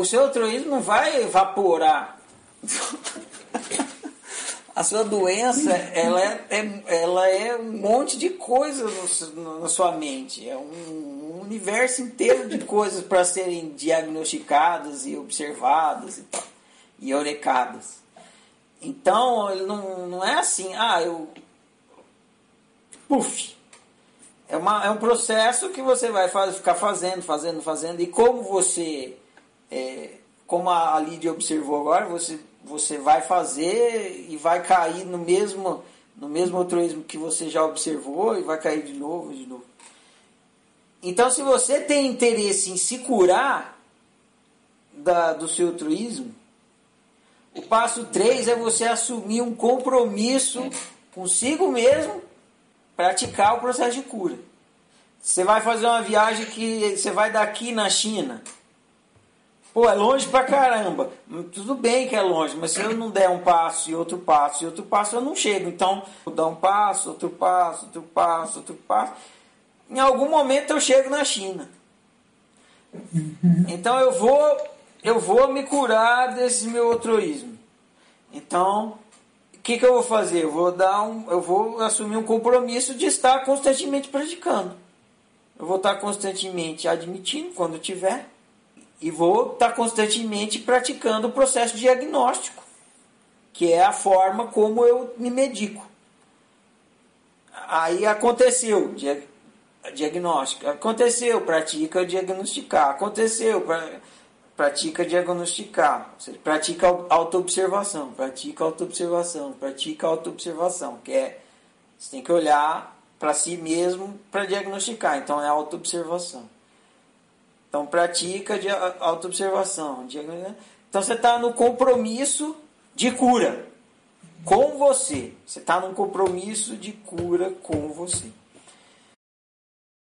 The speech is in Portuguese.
o seu altruísmo não vai evaporar. A sua doença, ela é, é, ela é um monte de coisas na sua mente. É um, um universo inteiro de coisas para serem diagnosticadas e observadas e. E orecadas. Então, não, não é assim, ah, eu. Puf! É, uma, é um processo que você vai faz, ficar fazendo, fazendo, fazendo. E como você. É, como a Lídia observou agora, você você vai fazer e vai cair no mesmo no mesmo altruísmo que você já observou e vai cair de novo, de novo. Então, se você tem interesse em se curar da, do seu altruísmo, o passo 3 é você assumir um compromisso consigo mesmo, praticar o processo de cura. Você vai fazer uma viagem que você vai daqui na China, Pô, é longe pra caramba. Tudo bem que é longe, mas se eu não der um passo e outro passo e outro passo, eu não chego. Então, eu dou um passo, outro passo, outro passo, outro passo. Em algum momento eu chego na China. Então eu vou, eu vou me curar desse meu altruísmo. Então, o que, que eu vou fazer? Eu vou dar um, eu vou assumir um compromisso de estar constantemente praticando. Eu vou estar constantemente admitindo quando tiver e vou estar tá constantemente praticando o processo diagnóstico, que é a forma como eu me medico. Aí aconteceu, diagnóstico, aconteceu, pratica diagnosticar, aconteceu, pratica diagnosticar, seja, pratica autoobservação, pratica autoobservação, pratica autoobservação, que é, você tem que olhar para si mesmo para diagnosticar, então é autoobservação. Então, pratica de autoobservação. Então, você está no compromisso de cura com você. Você está num compromisso de cura com você.